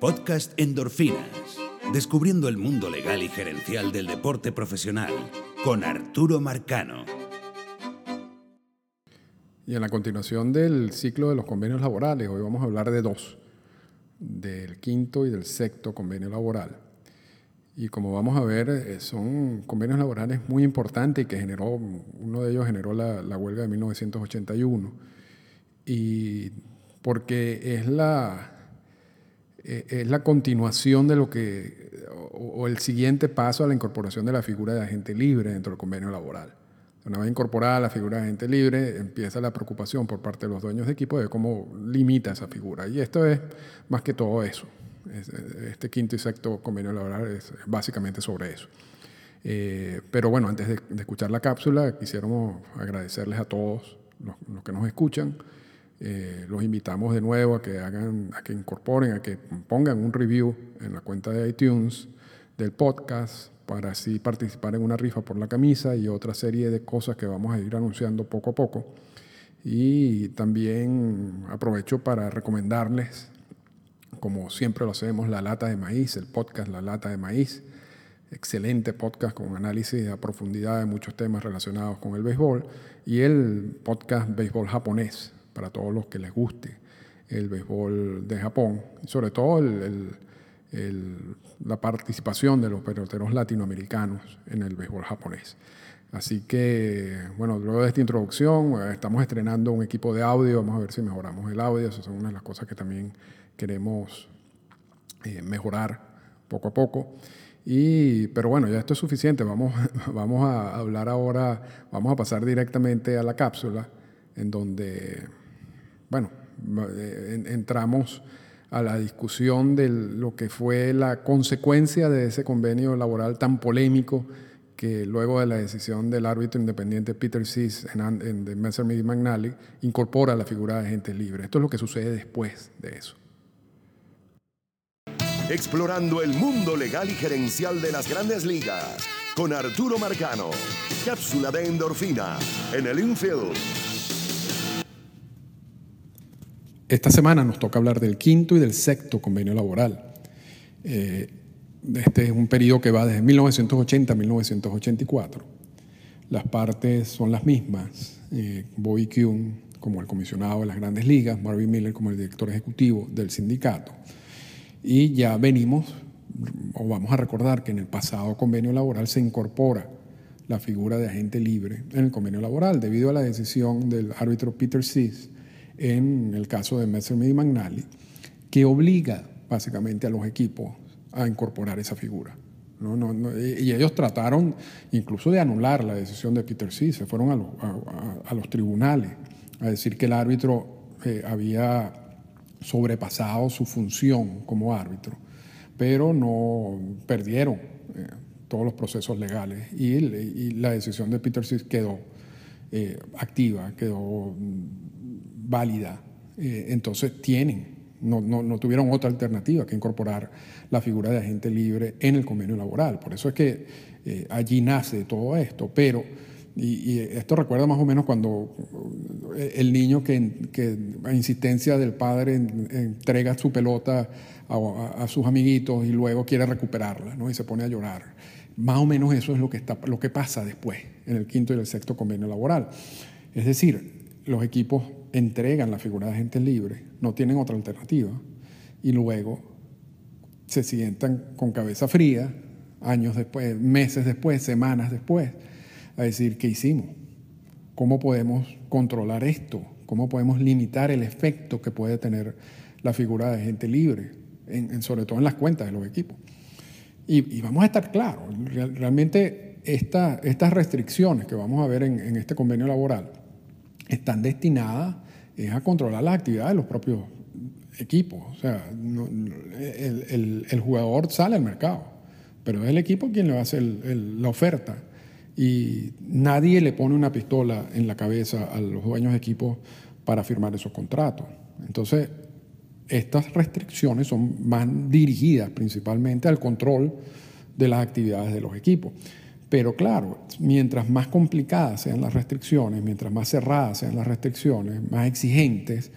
Podcast Endorfinas. Descubriendo el mundo legal y gerencial del deporte profesional con Arturo Marcano. Y en la continuación del ciclo de los convenios laborales, hoy vamos a hablar de dos, del quinto y del sexto convenio laboral. Y como vamos a ver, eh, son convenios laborales muy importantes y que generó, uno de ellos generó la, la huelga de 1981. Y porque es la, eh, es la continuación de lo que, o, el siguiente paso a la incorporación de la figura de agente libre dentro del convenio laboral. Una vez incorporada la figura de agente libre, empieza la preocupación por parte de los dueños de equipo de cómo limita esa figura. Y esto es más que todo eso. Este quinto y sexto convenio laboral es básicamente sobre eso. Eh, pero bueno, antes de, escuchar la cápsula, quisiéramos agradecerles a todos los que nos escuchan. Eh, los invitamos de nuevo a que hagan, a que incorporen, a que pongan un review en la cuenta de iTunes del podcast para así participar en una rifa por la camisa y otra serie de cosas que vamos a ir anunciando poco a poco. Y también aprovecho para recomendarles, como siempre lo hacemos, La Lata de Maíz, el podcast La Lata de Maíz. Excelente podcast con análisis a profundidad de muchos temas relacionados con el béisbol. Y el podcast Béisbol Japonés, para todos los que les guste el béisbol de Japón, sobre todo la participación de los peloteros latinoamericanos en el béisbol japonés. Así que, bueno, luego de esta introducción, eh, estamos estrenando un equipo de audio, vamos a ver si mejoramos el audio, esas son una de las cosas que también queremos eh, mejorar poco a poco. Y, pero bueno, ya esto es suficiente, vamos, vamos a hablar ahora, vamos a pasar directamente a la cápsula, en donde bueno, eh, entramos a la discusión de lo que fue la consecuencia de ese convenio laboral tan polémico que luego de la decisión del árbitro independiente Peter Sis en, de Messerschmitt y McNally incorpora la figura de gente libre. Esto es lo que sucede después de eso. Explorando el mundo legal y gerencial de las grandes ligas con Arturo Marcano. Cápsula de endorfina en el infield. Esta semana nos toca hablar del quinto y del sexto convenio laboral. Eh, este es un periodo que va desde 1980 a 1984. Las partes son las mismas. Eh, Bobby Kuhn como el comisionado de las grandes ligas, Marvin Miller como el director ejecutivo del sindicato. Y ya venimos, o vamos a recordar que en el pasado convenio laboral se incorpora la figura de agente libre en el convenio laboral debido a la decisión del árbitro Peter Sis en el caso de Messerschmitt y McNally, que obliga básicamente a los equipos a incorporar esa figura. y ellos trataron incluso de anular la decisión de Peter C. Se fueron a, los tribunales a decir que el árbitro eh, había sobrepasado su función como árbitro, pero no perdieron eh, todos los procesos legales y, la decisión de Peter C. quedó eh, activa, quedó válida. Eh, entonces tienen, no, tuvieron otra alternativa que incorporar la figura de agente libre en el convenio laboral. Por eso es que eh, allí nace todo esto. Pero, y, esto recuerda más o menos cuando eh, el niño que, a insistencia del padre entrega su pelota a, a, sus amiguitos y luego quiere recuperarla ¿no? y se pone a llorar. Más o menos eso es lo que, está, lo que pasa después, en el quinto y el sexto convenio laboral. Es decir, los equipos entregan la figura de agente libre, no tienen otra alternativa, y luego se sientan con cabeza fría, años después, meses después, semanas después, a decir, ¿qué hicimos? ¿Cómo podemos controlar esto? ¿Cómo podemos limitar el efecto que puede tener la figura de agente libre, sobre todo en las cuentas de los equipos? Y, vamos a estar claros, realmente estas restricciones que vamos a ver en este convenio laboral, están destinadas a controlar la actividad de los propios equipos. O sea, el, jugador sale al mercado, pero es el equipo quien le va a hacer la oferta. Y nadie le pone una pistola en la cabeza a los dueños de equipos para firmar esos contratos. Entonces, estas restricciones son más dirigidas principalmente al control de las actividades de los equipos. Pero claro, mientras más complicadas sean las restricciones, mientras más cerradas sean las restricciones, más exigentes,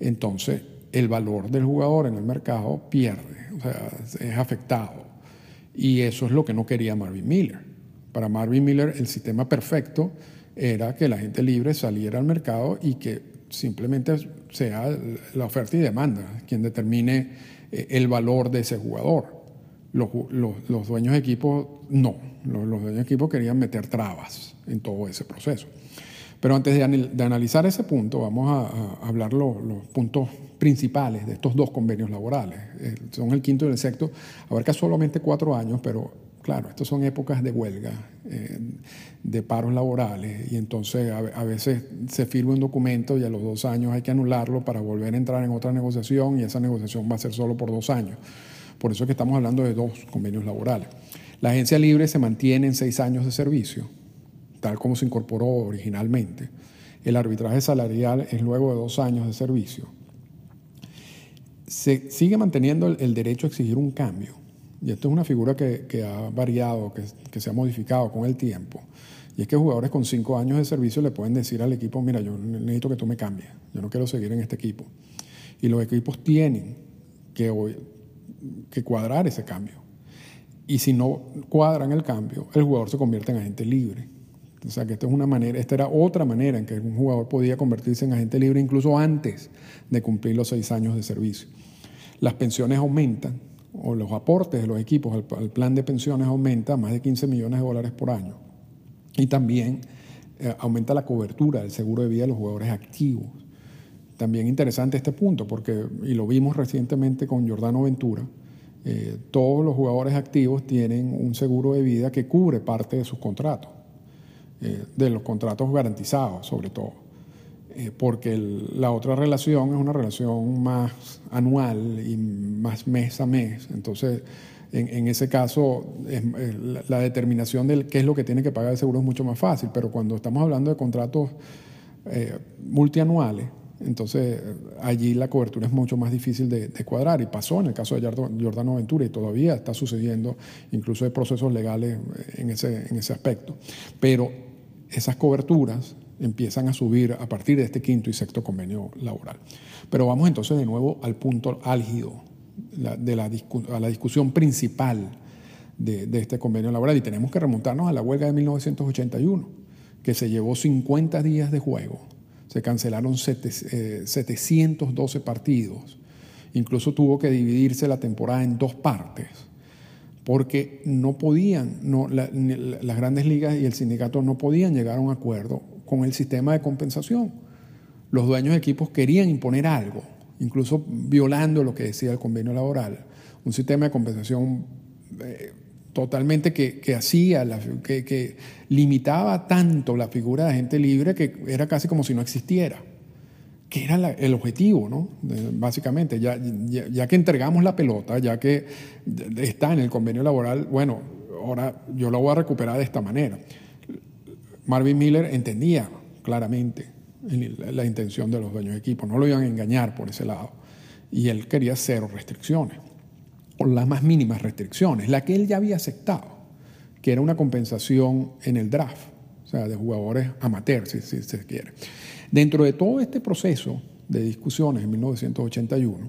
entonces el valor del jugador en el mercado pierde. o sea, es afectado. Y eso es lo que no quería Marvin Miller. Para Marvin Miller el sistema perfecto era que la gente libre saliera al mercado y que simplemente sea la oferta y demanda quien determine eh, el valor de ese jugador. Los, dueños de equipo no, los, dueños de equipo querían meter trabas en todo ese proceso. Pero antes de, analizar ese punto, vamos a, hablar los puntos principales de estos dos convenios laborales. Eh, son el quinto y el sexto, abarca solamente cuatro años, pero claro, estas son épocas de huelga, eh, de paros laborales, y entonces a, veces se firma un documento y a los dos años hay que anularlo para volver a entrar en otra negociación y esa negociación va a ser solo por dos años. Por eso es que estamos hablando de dos convenios laborales. La agencia libre se mantiene en seis años de servicio, tal como se incorporó originalmente. El arbitraje salarial es luego de dos años de servicio. Se sigue manteniendo el derecho a exigir un cambio y esto es una figura que, ha variado, que, se ha modificado con el tiempo, y es que jugadores con cinco años de servicio le pueden decir al equipo, mira, yo necesito que tú me cambies, yo no quiero seguir en este equipo. Y los equipos tienen que, que cuadrar ese cambio. Y si no cuadran el cambio, el jugador se convierte en agente libre. O sea que esta es una manera, esta era otra manera en que un jugador podía convertirse en agente libre incluso antes de cumplir los seis años de servicio. Las pensiones aumentan, o los aportes de los equipos al, plan de pensiones aumenta más de 15 millones de dólares por año. Y también eh, aumenta la cobertura del seguro de vida de los jugadores activos. También interesante este punto, porque, y lo vimos recientemente con Jordano Ventura, eh, todos los jugadores activos tienen un seguro de vida que cubre parte de sus contratos, eh, de los contratos garantizados sobre todo. Eh, porque la otra relación es una relación más anual y más mes a mes. Entonces, en, ese caso, la, determinación de qué es lo que tiene que pagar el seguro es mucho más fácil, pero cuando estamos hablando de contratos multianuales, entonces allí la cobertura es mucho más difícil de, cuadrar y pasó en el caso de Jordano Ventura y todavía está sucediendo, incluso hay procesos legales en ese, en ese aspecto. Pero esas coberturas empiezan a subir a partir de este quinto y sexto convenio laboral. Pero vamos entonces de nuevo al punto álgido, de la, a la discusión principal de, este convenio laboral y tenemos que remontarnos a la huelga de 1981, que se llevó 50 días de juego, se cancelaron 712 eh, partidos, incluso tuvo que dividirse la temporada en dos partes porque no podían, las grandes ligas y el sindicato no podían llegar a un acuerdo con el sistema de compensación. Los dueños de equipos querían imponer algo, incluso violando lo que decía el convenio laboral, un sistema de compensación eh, totalmente que, hacía, que, limitaba tanto la figura de agente libre que era casi como si no existiera, que era el objetivo, ¿no? básicamente, ya, que entregamos la pelota, ya que está en el convenio laboral, bueno, ahora yo lo voy a recuperar de esta manera. Marvin Miller entendía claramente la intención de los dueños de equipo, no lo iban a engañar por ese lado. Y él quería cero restricciones, o las más mínimas restricciones, la que él ya había aceptado, que era una compensación en el draft, o sea, de jugadores amateurs, si, si se quiere. Dentro de todo este proceso de discusiones en 1981,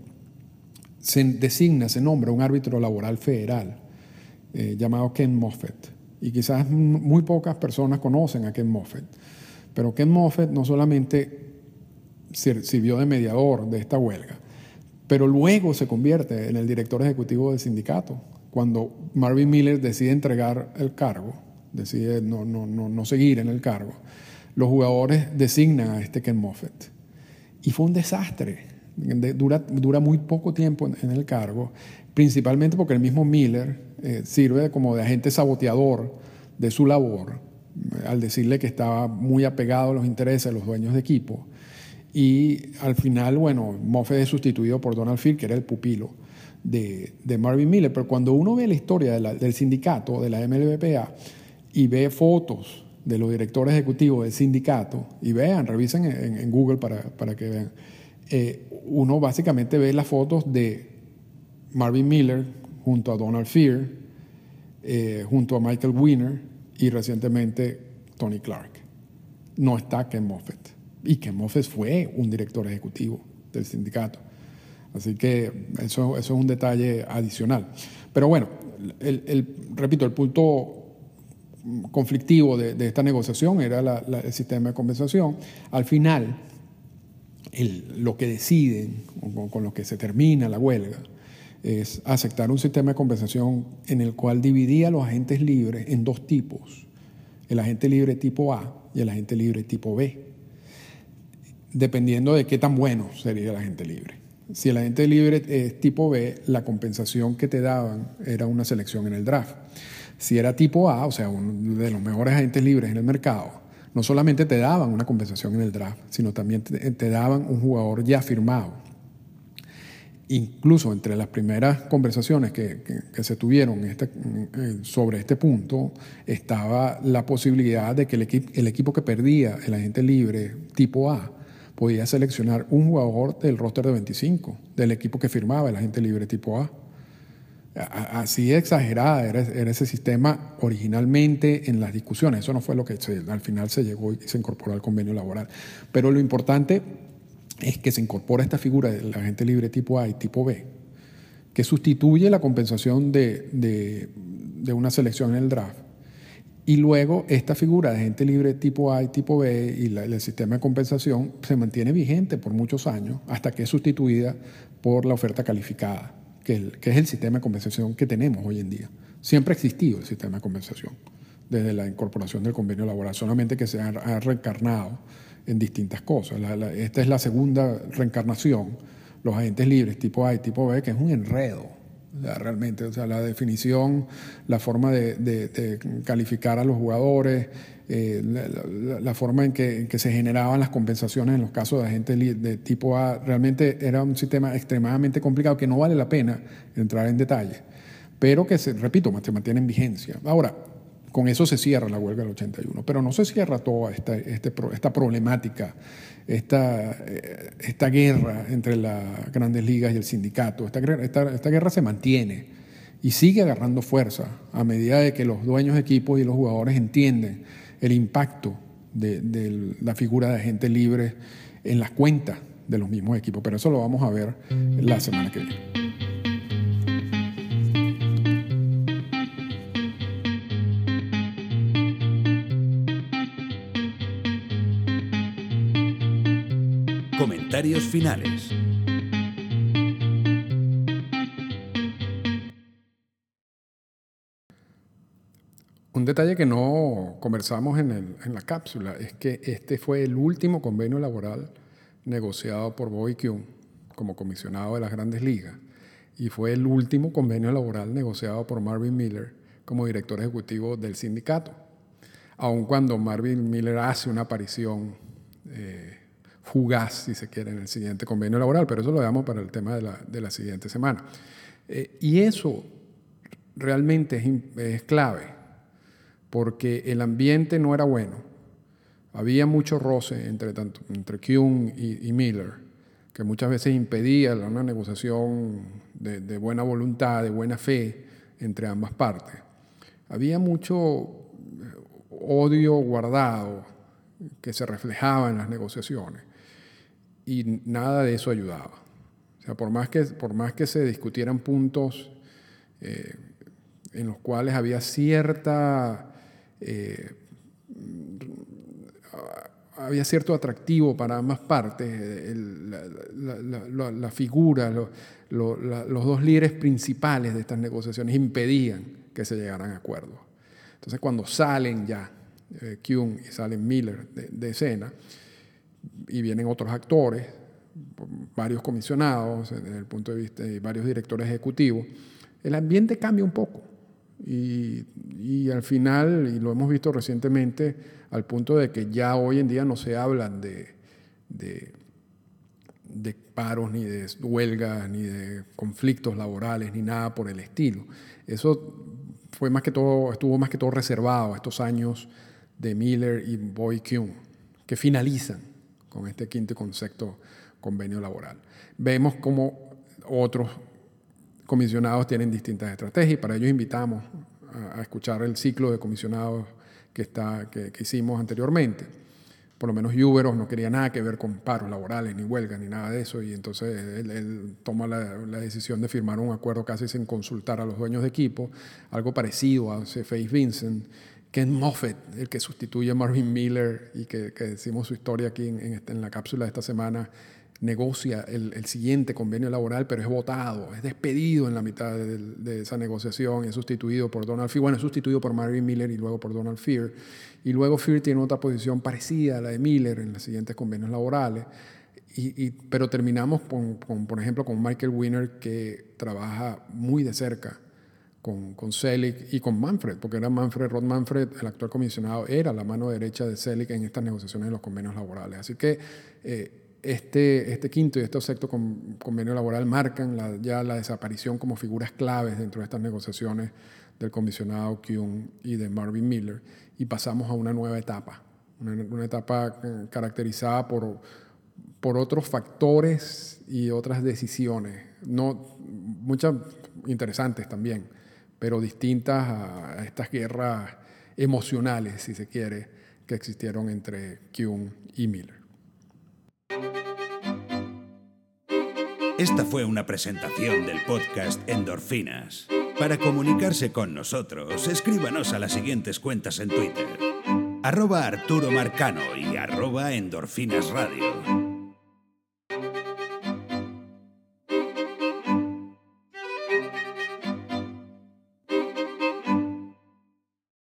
se designa, se nombra un árbitro laboral federal eh, llamado Ken Moffett y quizás muy pocas personas conocen a Ken Moffett. Pero Ken Moffett no solamente sirvió de mediador de esta huelga, pero luego se convierte en el director ejecutivo del sindicato. Cuando Marvin Miller decide entregar el cargo, decide no, no, no, no seguir en el cargo, los jugadores designan a este Ken Moffett. Y fue un desastre. Dura, dura muy poco tiempo en el cargo, principalmente porque el mismo Miller eh, sirve como de agente saboteador de su labor, al decirle que estaba muy apegado a los intereses de los dueños de equipo. Y al final, bueno, Moffett es sustituido por Donald Field, que era el pupilo de, Marvin Miller. Pero cuando uno ve la historia del sindicato, de la MLBPA, y ve fotos de los directores ejecutivos del sindicato, y vean, revisen en, Google para, para, que vean, eh, uno básicamente ve las fotos de Marvin Miller junto a Donald Fear, eh, junto a Michael Wiener y recientemente Tony Clark. No está Ken Moffett. Y Ken Moffett fue un director ejecutivo del sindicato. Así que eso, es un detalle adicional. Pero bueno, repito, el punto conflictivo de, esta negociación era el sistema de compensación. Al final, lo que deciden, con, con lo que se termina la huelga, es aceptar un sistema de compensación en el cual dividía a los agentes libres en dos tipos, el agente libre tipo A y el agente libre tipo B, dependiendo de qué tan bueno sería el agente libre. Si el agente libre es tipo B, la compensación que te daban era una selección en el draft. Si era tipo A, o sea, uno de los mejores agentes libres en el mercado, no solamente te daban una compensación en el draft, sino también te, daban un jugador ya firmado. Incluso entre las primeras conversaciones que, se tuvieron este, sobre este punto, estaba la posibilidad de que el equipo que perdía el agente libre tipo A podía seleccionar un jugador del roster de 25, del equipo que firmaba el agente libre tipo A. Así exagerada era, ese sistema originalmente en las discusiones. Eso no fue lo que al final se llegó y se incorporó al convenio laboral. Pero lo importante es que se incorpora esta figura del agente libre tipo A y tipo B, que sustituye la compensación de, de una selección en el draft y luego esta figura de gente libre tipo A y tipo B y el sistema de compensación se mantiene vigente por muchos años hasta que es sustituida por la oferta calificada, que, es el sistema de compensación que tenemos hoy en día. Siempre ha existido el sistema de compensación desde la incorporación del convenio laboral, solamente que se ha, reencarnado en distintas cosas. esta es la segunda reencarnación, los agentes libres tipo A y tipo B, que es un enredo realmente, o sea, la definición, la forma de, calificar a los jugadores, eh, la, forma en que, se generaban las compensaciones en los casos de agentes de tipo A, realmente era un sistema extremadamente complicado que no vale la pena entrar en detalle, pero que, se, repito, se mantiene en vigencia. Ahora, con eso se cierra la huelga del 81, pero no se cierra toda esta, este, esta problemática esta, eh, esta guerra entre las grandes ligas y el sindicato. Esta, guerra se mantiene y sigue agarrando fuerza a medida de que los dueños de equipos y los jugadores entienden el impacto de, de la figura de agente libre en las cuentas de los mismos equipos. Pero eso lo vamos a ver la semana que viene. Comentarios finales. Un detalle que no conversamos en, la cápsula es que este fue el último convenio laboral negociado por Bobby Kuhn como comisionado de las grandes ligas y fue el último convenio laboral negociado por Marvin Miller como director ejecutivo del sindicato. Aun cuando Marvin Miller hace una aparición eh, fugaz, si se quiere, en el siguiente convenio laboral, pero eso lo damos para el tema de la, de la siguiente semana. Eh, y eso realmente es, es, clave, porque el ambiente no era bueno. Había mucho roce entre, tanto, entre Kuhn y, Miller, que muchas veces impedía una negociación de, de buena voluntad, de buena fe entre ambas partes. Había mucho odio guardado que se reflejaba en las negociaciones y nada de eso ayudaba. O sea, por más que, por más que se discutieran puntos eh, en los cuales había cierta... Eh, había cierto atractivo para ambas partes, la, figura, los dos líderes principales de estas negociaciones impedían que se llegaran a acuerdos. Entonces cuando salen ya eh, Kuhn y salen Miller de, de escena, y vienen otros actores, varios comisionados desde el punto de vista de varios directores ejecutivos, el ambiente cambia un poco. Y, y, al final, y lo hemos visto recientemente, al punto de que ya hoy en día no se hablan de, de, de paros, ni de huelgas, ni de conflictos laborales, ni nada por el estilo. Eso fue más que todo, estuvo más que todo reservado a estos años de Miller y Boy Kuhn, que finalizan con este quinto concepto convenio laboral. Vemos cómo otros comisionados tienen distintas estrategias y para ello invitamos a, escuchar el ciclo de comisionados que, está, que, hicimos anteriormente. por lo menos Uberos no quería nada que ver con paros laborales, ni huelgas, ni nada de eso, y entonces él, toma la, decisión de firmar un acuerdo casi sin consultar a los dueños de equipo, algo parecido a Face Vincent, Ken Moffett, el que sustituye a Marvin Miller y que, decimos su historia aquí en, en, la cápsula de esta semana, negocia el, siguiente convenio laboral, pero es votado, es despedido en la mitad de, esa negociación, es sustituido por Donald Fear, bueno, es sustituido por Marvin Miller y luego por Donald Fear. Y luego Fear tiene otra posición parecida a la de Miller en los siguientes convenios laborales. Y, pero terminamos con, por ejemplo, con Michael Winner, que trabaja muy de cerca con, con Selig y con Manfred, porque era Manfred, Rod Manfred, el actual comisionado, era la mano derecha de Selig en estas negociaciones de los convenios laborales. Así que eh, este, este quinto y este sexto convenio laboral marcan ya la desaparición como figuras claves dentro de estas negociaciones del comisionado Kuhn y de Marvin Miller y pasamos a una nueva etapa, una, etapa eh, caracterizada por, por otros factores y otras decisiones, no, muchas interesantes también, pero distintas a estas guerras emocionales, si se quiere, que existieron entre Kuhn y Miller. Esta fue una presentación del podcast Endorfinas. Para comunicarse con nosotros, escríbanos a las siguientes cuentas en Twitter. Arroba Arturo Marcano y arroba Endorfinas Radio.